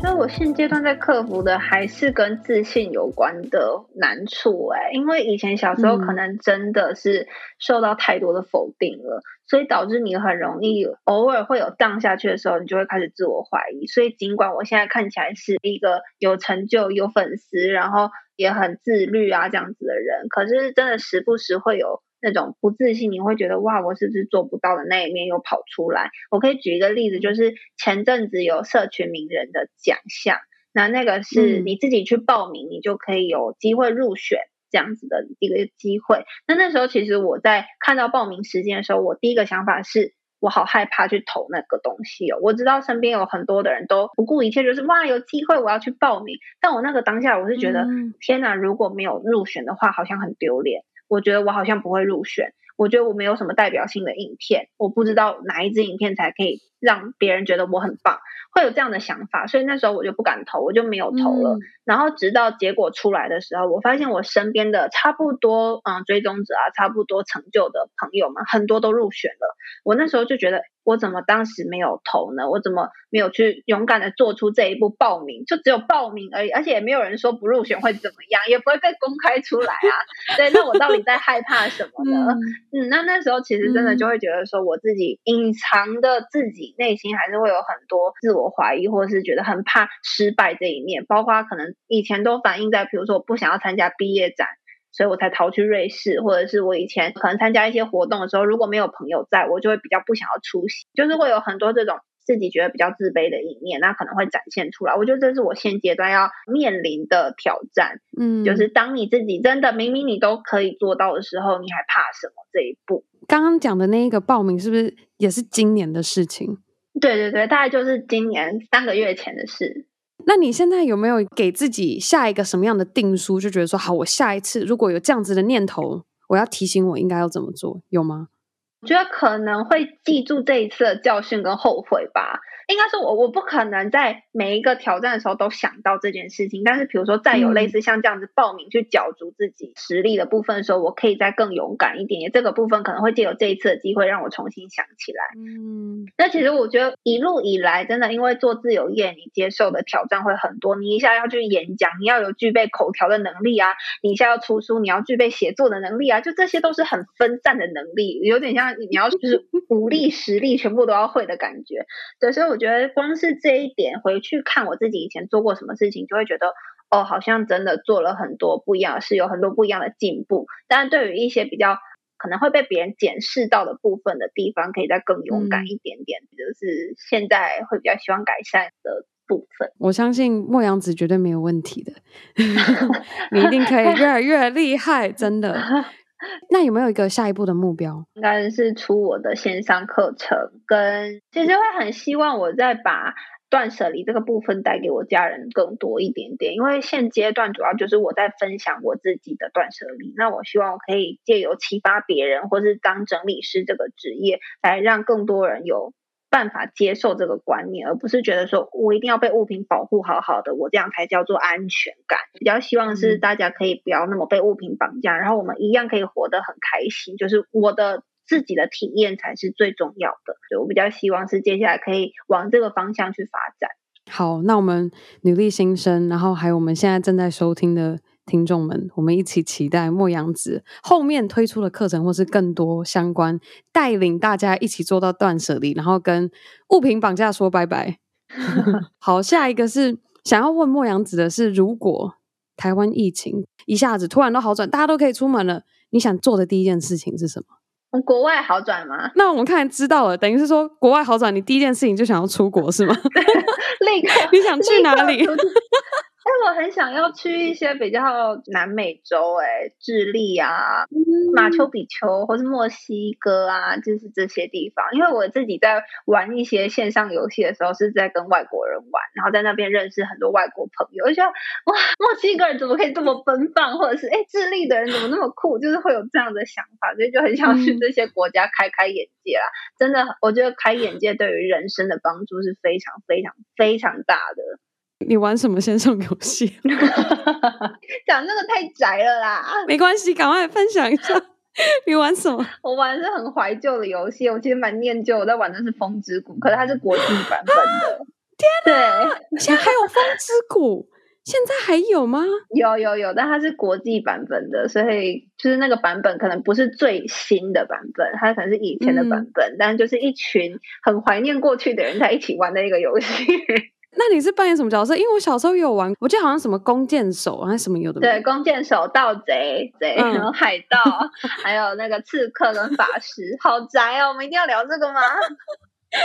所以我现阶段在克服的还是跟自信有关的难处哎、欸，因为以前小时候可能真的是受到太多的否定了，嗯、所以导致你很容易偶尔会有 down 下去的时候，你就会开始自我怀疑。所以尽管我现在看起来是一个有成就、有粉丝，然后也很自律啊这样子的人，可是真的时不时会有。那种不自信，你会觉得哇，我是不是做不到的那一面又跑出来？我可以举一个例子，就是前阵子有社群名人的奖项，那那个是你自己去报名，你就可以有机会入选这样子的一个机会。那那时候其实我在看到报名时间的时候，我第一个想法是我好害怕去投那个东西哦。我知道身边有很多的人都不顾一切，就是哇，有机会我要去报名。但我那个当下我是觉得，天哪，如果没有入选的话，好像很丢脸。我觉得我好像不会入选，我觉得我没有什么代表性的影片，我不知道哪一支影片才可以让别人觉得我很棒，会有这样的想法，所以那时候我就不敢投，我就没有投了。嗯、然后直到结果出来的时候，我发现我身边的差不多嗯追踪者啊，差不多成就的朋友们，很多都入选了。我那时候就觉得。我怎么当时没有投呢？我怎么没有去勇敢的做出这一步报名？就只有报名而已，而且也没有人说不入选会怎么样，也不会被公开出来啊。对，那我到底在害怕什么呢？*laughs* 嗯，嗯，那那时候其实真的就会觉得说，我自己隐藏的自己内心还是会有很多自我怀疑，或者是觉得很怕失败这一面，包括可能以前都反映在，比如说我不想要参加毕业展。所以我才逃去瑞士，或者是我以前可能参加一些活动的时候，如果没有朋友在，我就会比较不想要出席，就是会有很多这种自己觉得比较自卑的一面，那可能会展现出来。我觉得这是我现阶段要面临的挑战。嗯，就是当你自己真的明明你都可以做到的时候，你还怕什么这一步？刚刚讲的那一个报名是不是也是今年的事情？对对对，大概就是今年三个月前的事。那你现在有没有给自己下一个什么样的定书？就觉得说，好，我下一次如果有这样子的念头，我要提醒我应该要怎么做，有吗？我觉得可能会记住这一次的教训跟后悔吧。应该说我我不可能在每一个挑战的时候都想到这件事情，但是比如说再有类似像这样子报名去角逐自己实力的部分的时候，我可以再更勇敢一点。这个部分可能会借由这一次的机会让我重新想起来。嗯，那其实我觉得一路以来真的因为做自由业，你接受的挑战会很多。你一下要去演讲，你要有具备口条的能力啊；你一下要出书，你要具备写作的能力啊。就这些都是很分散的能力，有点像你要就是 *laughs* 武力实力全部都要会的感觉。对，所以我。我觉得光是这一点，回去看我自己以前做过什么事情，就会觉得哦，好像真的做了很多不一样的事，有很多不一样的进步。但是对于一些比较可能会被别人检视到的部分的地方，可以再更勇敢一点点，嗯、就是现在会比较希望改善的部分。我相信末羊子绝对没有问题的，*laughs* 你一定可以越来越厉害，真的。*laughs* 那有没有一个下一步的目标？应该是出我的线上课程，跟其实会很希望我再把断舍离这个部分带给我家人更多一点点，因为现阶段主要就是我在分享我自己的断舍离。那我希望我可以借由启发别人，或是当整理师这个职业，来让更多人有。办法接受这个观念，而不是觉得说我一定要被物品保护好好的，我这样才叫做安全感。比较希望是大家可以不要那么被物品绑架，然后我们一样可以活得很开心。就是我的自己的体验才是最重要的。所以，我比较希望是接下来可以往这个方向去发展。好，那我们女力新生，然后还有我们现在正在收听的。听众们，我们一起期待莫阳子后面推出的课程，或是更多相关，带领大家一起做到断舍离，然后跟物品绑架说拜拜。*laughs* 好，下一个是想要问莫阳子的是，如果台湾疫情一下子突然都好转，大家都可以出门了，你想做的第一件事情是什么？国外好转吗？那我们看知道了，等于是说国外好转，你第一件事情就想要出国是吗？*laughs* 立刻，*laughs* 你想去哪里？我很想要去一些比较南美洲，哎，智利啊、马丘比丘，或是墨西哥啊，就是这些地方。因为我自己在玩一些线上游戏的时候，是在跟外国人玩，然后在那边认识很多外国朋友。我觉得哇，墨西哥人怎么可以这么奔放，或者是哎，智利的人怎么那么酷，就是会有这样的想法，所以就很想去这些国家开开眼界啦。真的，我觉得开眼界对于人生的帮助是非常非常非常大的。你玩什么线上游戏？*laughs* *laughs* 讲这个太宅了啦！没关系，赶快分享一下。你玩什么？*laughs* 我玩的是很怀旧的游戏，我其实蛮念旧。我在玩的是《风之谷》，可是它是国际版本的。*gasps* 天哪！对，现在还有《风之谷》？现在还有吗？有有有，但它是国际版本的，所以就是那个版本可能不是最新的版本，它可能是以前的版本，嗯、但就是一群很怀念过去的人在一起玩的一个游戏。那你是扮演什么角色？因为我小时候有玩，我记得好像什么弓箭手还是什么有的。对，弓箭手、盗贼、贼，*laughs* 然后海盗，还有那个刺客跟法师，好宅哦！我们一定要聊这个吗？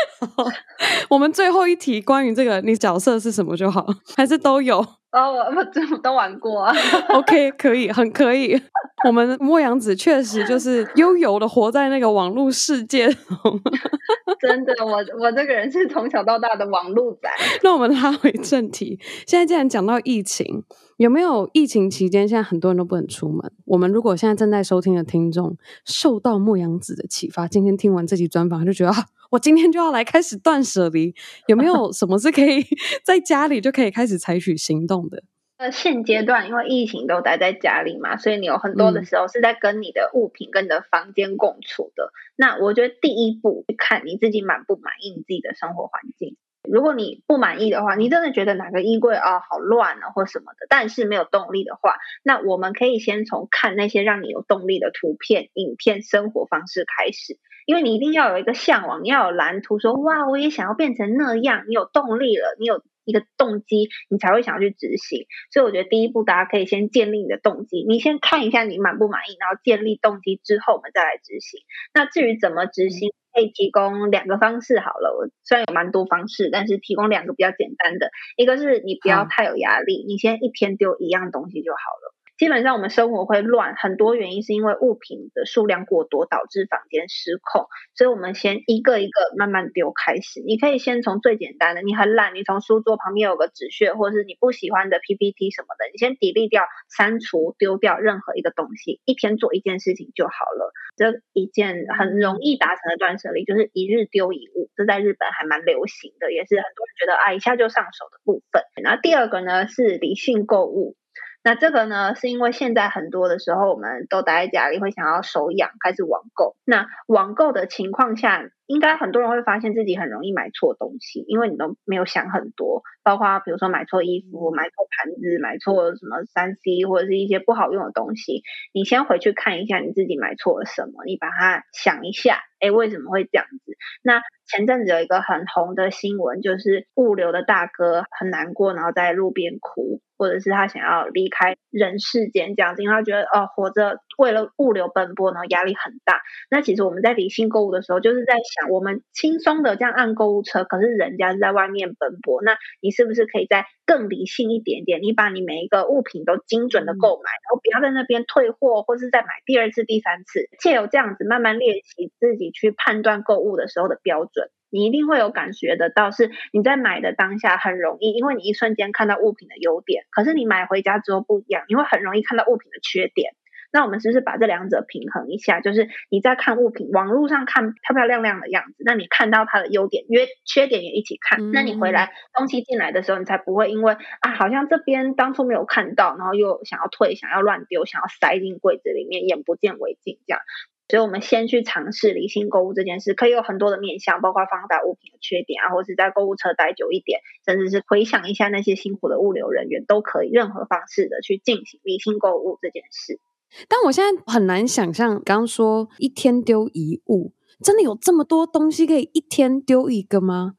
*laughs* 我们最后一题关于这个，你角色是什么就好，还是都有？哦，我我都玩过啊。*laughs* OK，可以，很可以。我们末羊子确实就是悠游的活在那个网络世界。*laughs* 真的，我我这个人是从小到大的网络仔。那我们拉回正题，现在既然讲到疫情，有没有疫情期间现在很多人都不能出门？我们如果现在正在收听的听众受到末羊子的启发，今天听完这集专访，就觉得啊，我今天就要来开始断舍离，有没有什么是可以在家里就可以开始采取行动的？呃，现阶段因为疫情都待在家里嘛，所以你有很多的时候是在跟你的物品、跟你的房间共处的。嗯、那我觉得第一步，看你自己满不满意你自己的生活环境。如果你不满意的话，你真的觉得哪个衣柜啊、好乱啊或什么的，但是没有动力的话，那我们可以先从看那些让你有动力的图片、影片、生活方式开始。因为你一定要有一个向往，你要有蓝图说，说哇，我也想要变成那样。你有动力了，你有一个动机，你才会想要去执行。所以我觉得第一步，大家可以先建立你的动机。你先看一下你满不满意，然后建立动机之后，我们再来执行。那至于怎么执行，可以提供两个方式好了。我虽然有蛮多方式，但是提供两个比较简单的，一个是你不要太有压力，你先一天丢一样东西就好了。基本上我们生活会乱，很多原因是因为物品的数量过多导致房间失控，所以我们先一个一个慢慢丢开始。你可以先从最简单的，你很懒，你从书桌旁边有个纸屑，或者是你不喜欢的 PPT 什么的，你先 delete 掉、删除、丢掉任何一个东西，一天做一件事情就好了。这一件很容易达成的断舍离，就是一日丢一物，这在日本还蛮流行的，也是很多人觉得啊一下就上手的部分。然后第二个呢是理性购物。那这个呢，是因为现在很多的时候，我们都待在家里，会想要手痒，开始网购。那网购的情况下，应该很多人会发现自己很容易买错东西，因为你都没有想很多，包括比如说买错衣服、买错盘子、买错什么三 C 或者是一些不好用的东西。你先回去看一下你自己买错了什么，你把它想一下，哎，为什么会这样子？那前阵子有一个很红的新闻，就是物流的大哥很难过，然后在路边哭。或者是他想要离开人世间这样子，因为他觉得哦，活着为了物流奔波，然后压力很大。那其实我们在理性购物的时候，就是在想，我们轻松的这样按购物车，可是人家是在外面奔波，那你是不是可以再更理性一点点？你把你每一个物品都精准的购买，然后不要在那边退货，或是再买第二次、第三次，借由这样子慢慢练习自己去判断购物的时候的标准。你一定会有感觉得到，是你在买的当下很容易，因为你一瞬间看到物品的优点，可是你买回家之后不一样，你会很容易看到物品的缺点。那我们是不是把这两者平衡一下？就是你在看物品，网络上看漂漂亮亮的样子，那你看到它的优点，约缺点也一起看。那你回来东西进来的时候，你才不会因为啊，好像这边当初没有看到，然后又想要退，想要乱丢，想要塞进柜子里面，眼不见为净这样。所以，我们先去尝试理性购物这件事，可以有很多的面向，包括放大物品的缺点啊，或者是在购物车待久一点，甚至是回想一下那些辛苦的物流人员，都可以任何方式的去进行理性购物这件事。但我现在很难想象，刚刚说一天丢一物，真的有这么多东西可以一天丢一个吗？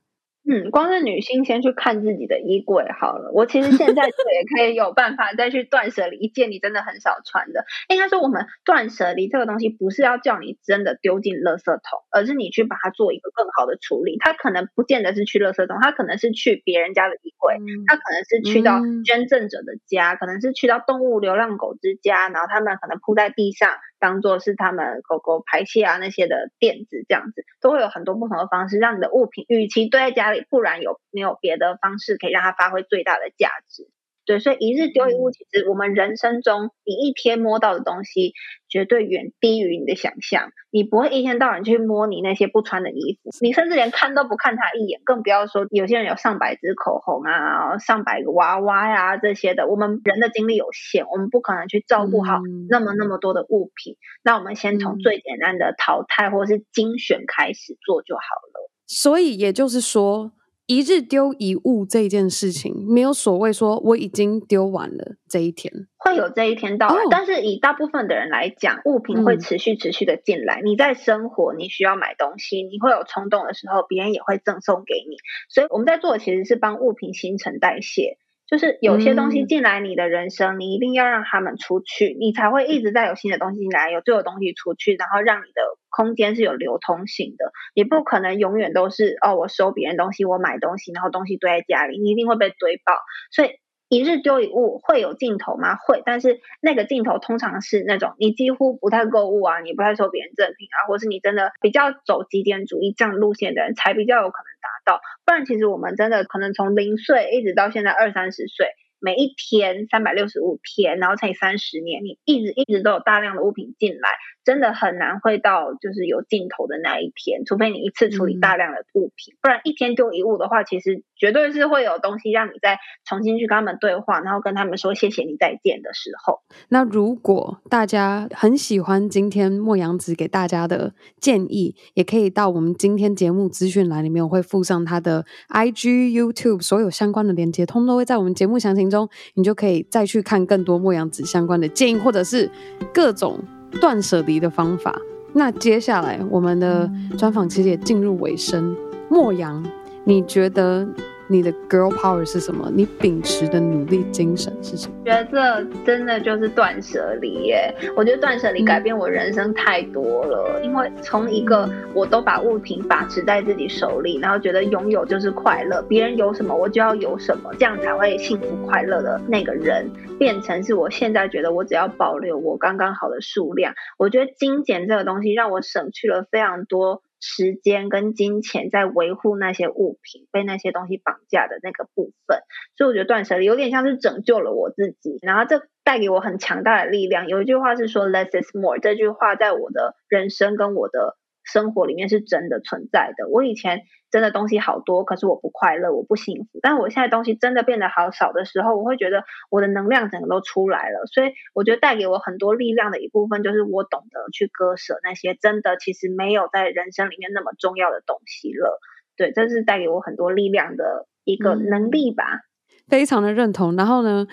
嗯，光是女性先去看自己的衣柜好了。我其实现在也可以有办法再去断舍离一件你真的很少穿的。应该说，我们断舍离这个东西不是要叫你真的丢进垃圾桶，而是你去把它做一个更好的处理。它可能不见得是去垃圾桶，它可能是去别人家的衣柜，它可能是去到捐赠者的家，嗯，可能是去到动物流浪狗之家，然后他们可能铺在地上。当做是他们狗狗排泄啊那些的垫子，这样子都会有很多不同的方式，让你的物品与其堆在家里，不然有没有别的方式可以让它发挥最大的价值？对，所以一日丢一物，其实我们人生中你一天摸到的东西，绝对远低于你的想象。你不会一天到晚去摸你那些不穿的衣服，你甚至连看都不看他一眼，更不要说有些人有上百支口红啊，上百个娃娃呀、啊、这些的。我们人的精力有限，我们不可能去照顾好那么那么多的物品。那我们先从最简单的淘汰或是精选开始做就好了。所以也就是说。一日丢一物这件事情，没有所谓说我已经丢完了这一天，会有这一天到来。Oh. 但是以大部分的人来讲，物品会持续持续的进来。嗯。你在生活，你需要买东西，你会有冲动的时候，别人也会赠送给你。所以我们在做的其实是帮物品新陈代谢。就是有些东西进来你的人生，嗯，你一定要让他们出去，你才会一直在有新的东西进来，有旧的东西出去，然后让你的空间是有流通性的。你不可能永远都是哦，我收别人东西，我买东西，然后东西堆在家里，你一定会被堆爆。所以。一日丢一物会有尽头吗？会，但是那个尽头通常是那种你几乎不太购物啊，你不太收别人赠品啊，或是你真的比较走极简主义这样路线的人才比较有可能达到。不然，其实我们真的可能从零岁一直到现在二三十岁。每一天三百六十五天，然后乘以三十年，你一直一直都有大量的物品进来，真的很难会到就是有尽头的那一天，除非你一次处理大量的物品，嗯、不然一天丢一物的话，其实绝对是会有东西让你再重新去跟他们对话，然后跟他们说谢谢你再见的时候。那如果大家很喜欢今天莫阳子给大家的建议，也可以到我们今天节目资讯栏里面，我会附上他的 IG、YouTube 所有相关的链接，通通都会在我们节目详情中，你就可以再去看更多莫阳子相关的建议，或者是各种断舍离的方法。那接下来我们的专访其实也进入尾声，莫阳，你觉得你的 girl power 是什么？你秉持的努力精神是什么？觉得这真的就是断舍离耶！我觉得断舍离改变我人生太多了，因为从一个我都把物品把持在自己手里，然后觉得拥有就是快乐，别人有什么我就要有什么，这样才会幸福快乐的那个人，变成是我现在觉得我只要保留我刚刚好的数量。我觉得精简这个东西让我省去了非常多。时间跟金钱在维护那些物品，被那些东西绑架的那个部分，所以我觉得断舍离有点像是拯救了我自己，然后这带给我很强大的力量。有一句话是说 “less is more”，这句话在我的人生跟我的。生活里面是真的存在的。我以前真的东西好多，可是我不快乐，我不幸福。但我现在东西真的变得好少的时候，我会觉得我的能量整个都出来了。所以我觉得带给我很多力量的一部分，就是我懂得去割舍那些真的其实没有在人生里面那么重要的东西了。对，这是带给我很多力量的一个能力吧。嗯，非常的认同。然后呢，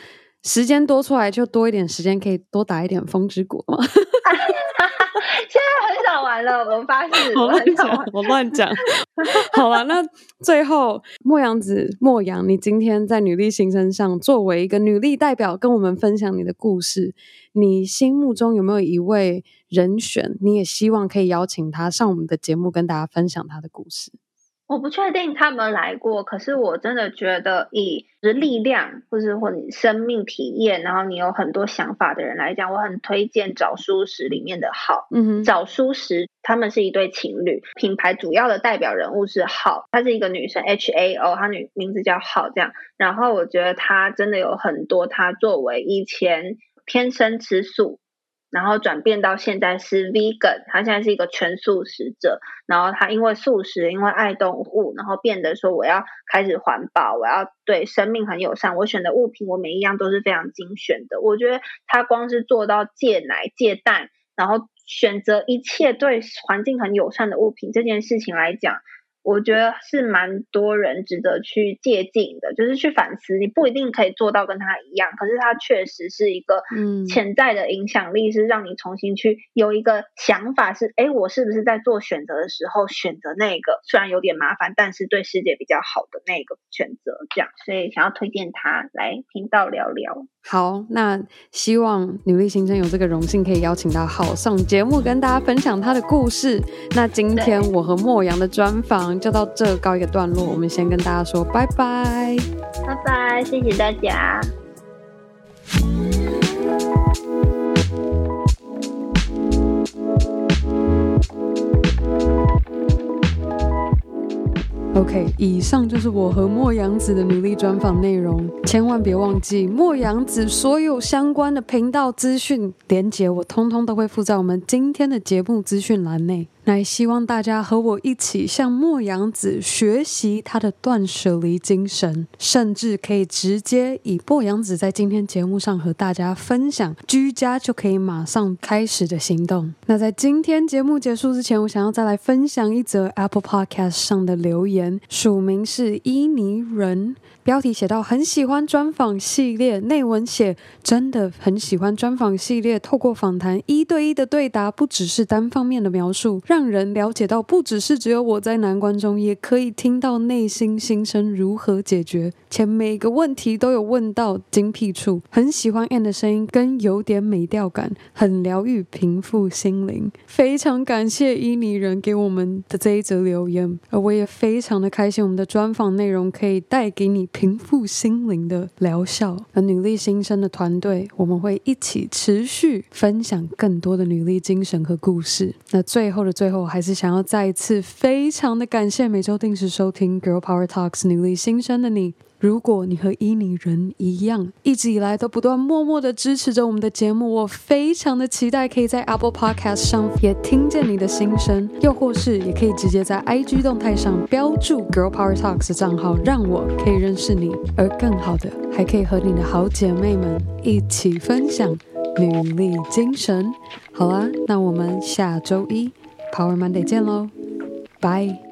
时间多出来就多一点时间，可以多打一点风之谷嘛。*laughs* *laughs* 现在很少玩了，我发誓。我乱讲，我乱讲。好了，那最后莫阳子莫阳，你今天在女力新生上作为一个女力代表，跟我们分享你的故事。你心目中有没有一位人选？你也希望可以邀请他上我们的节目，跟大家分享他的故事。我不确定他们来过，可是我真的觉得以力量，或是或你生命体验，然后你有很多想法的人来讲，我很推荐找书时里面的好。嗯哼，找书时他们是一对情侣，品牌主要的代表人物是好，她是一个女生 H A O，她女名字叫好这样。然后我觉得她真的有很多，她作为以前天生吃素。然后转变到现在是 vegan，他现在是一个全素食者。然后他因为素食，因为爱动物，然后变得说我要开始环保，我要对生命很友善。我选的物品，我每一样都是非常精选的。我觉得他光是做到戒奶戒蛋，然后选择一切对环境很友善的物品这件事情来讲。我觉得是蛮多人值得去借鉴的，就是去反思。你不一定可以做到跟他一样，可是他确实是一个潜在的影响力，是让你重新去有一个想法是：哎，我是不是在做选择的时候选择那个虽然有点麻烦，但是对世界比较好的那个选择？这样，所以想要推荐他来频道聊聊。好，那希望女力新生有这个荣幸可以邀请到好上节目，跟大家分享他的故事。那今天我和莫阳的专访就到这告一个段落，我们先跟大家说拜拜，拜拜，谢谢大家。OK，以上就是我和莫阳子的努力专访内容。千万别忘记，莫阳子所有相关的频道资讯连接，我通通都会附在我们今天的节目资讯栏内。那希望大家和我一起向莫阳子学习他的断舍离精神，甚至可以直接以莫阳子在今天节目上和大家分享居家就可以马上开始的行动。那在今天节目结束之前，我想要再来分享一则 Apple Podcast 上的留言，署名是伊尼人。标题写到很喜欢专访系列，内文写真的很喜欢专访系列。透过访谈一对一的对答，不只是单方面的描述，让人了解到不只是只有我在难关中，也可以听到内心心声如何解决，且每个问题都有问到精辟处。很喜欢 An 的声音，跟有点美调感，很疗愈，平复心灵。非常感谢伊尼人给我们的这一则留言，而我也非常的开心，我们的专访内容可以带给你。平复心灵的疗效，而女力新生的团队，我们会一起持续分享更多的女力精神和故事。那最后的最后，还是想要再一次非常的感谢每周定时收听 Girl Power Talks 女力新生的你。如果你和伊尼人一样，一直以来都不断默默的支持着我们的节目，我非常的期待可以在 Apple Podcast 上也听见你的心声，又或是也可以直接在 IG 动态上标注 Girl Power Talks 的账号，让我可以认识你。而更好的，还可以和你的好姐妹们一起分享女力精神。好啦，那我们下周一 Power Monday 见喽，拜。